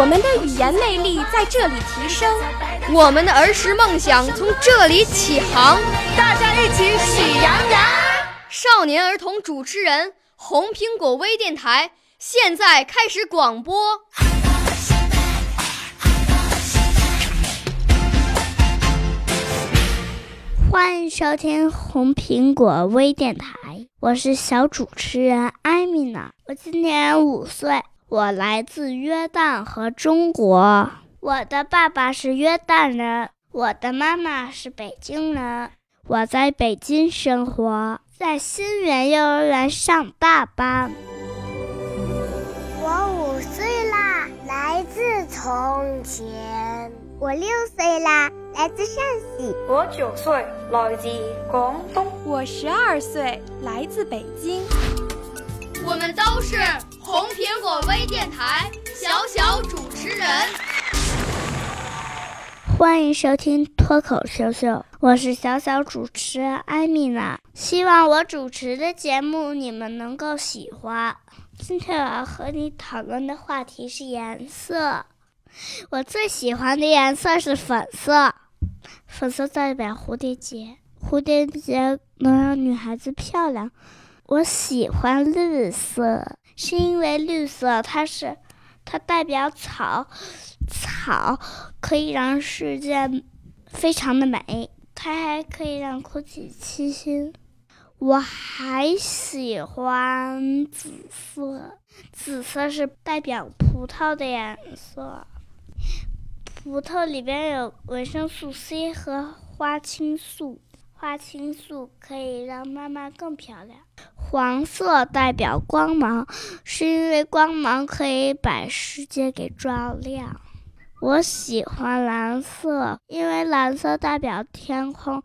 我们的语言魅力在这里提升，我们的儿时梦想从这里起航。大家一起喜羊羊。少年儿童主持人，红苹果微电台。现在开始广播，欢迎收听红苹果微电台，我是小主持人艾米娜，我今年五岁，我来自约旦和中国，我的爸爸是约旦人，我的妈妈是北京人，我在北京生活，在新源幼儿园上大班。我五岁啦，来自从前。我六岁啦，来自陕西。我九岁，来自广东。我十二岁，来自北京。我们都是红苹果微电台小小主持人。欢迎收听脱口秀秀，我是小小主持人艾米娜。希望我主持的节目你们能够喜欢。今天我要和你讨论的话题是颜色。我最喜欢的颜色是粉色，粉色代表蝴蝶结，蝴蝶结能让女孩子漂亮。我喜欢绿色，是因为绿色它是它代表草，草可以让世界非常的美，它还可以让空气清新。我还喜欢紫色，紫色是代表葡萄的颜色。葡萄里边有维生素 C 和花青素，花青素可以让妈妈更漂亮。黄色代表光芒，是因为光芒可以把世界给照亮。我喜欢蓝色，因为蓝色代表天空。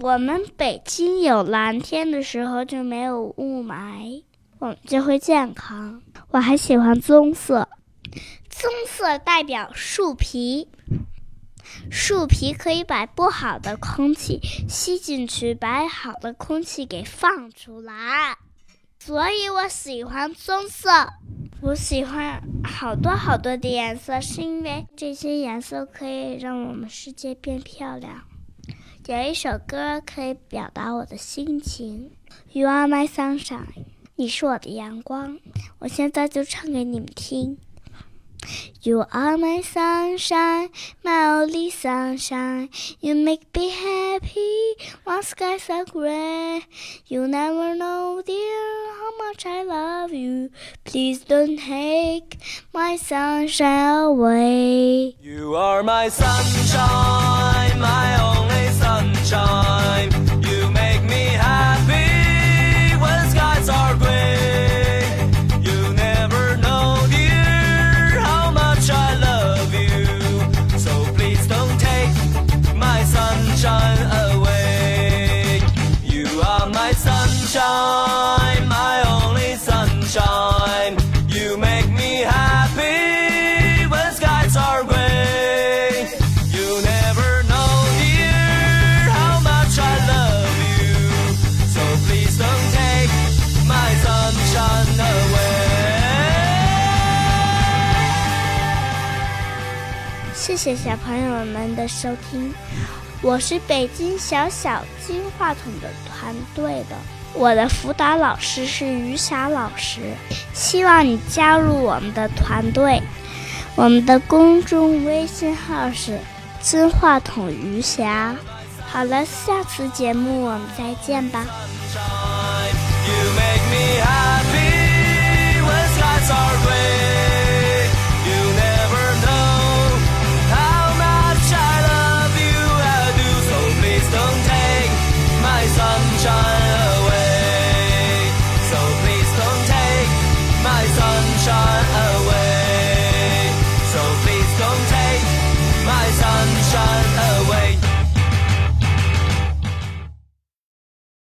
我们北京有蓝天的时候就没有雾霾，我们就会健康。我还喜欢棕色，棕色代表树皮，树皮可以把不好的空气吸进去，把好的空气给放出来，所以我喜欢棕色。我喜欢好多好多的颜色，是因为这些颜色可以让我们世界变漂亮。有一首歌可以表达我的心情，You are my sunshine，你是我的阳光。我现在就唱给你们听。You are my sunshine, my only sunshine. You make me happy when skies are gray. You never know, dear, how much I love you. Please don't take my sunshine away. You are my sunshine, my only sunshine. 谢谢小朋友们的收听，我是北京小小金话筒的团队的，我的辅导老师是于霞老师，希望你加入我们的团队。我们的公众微信号是金话筒余霞。好了，下次节目我们再见吧。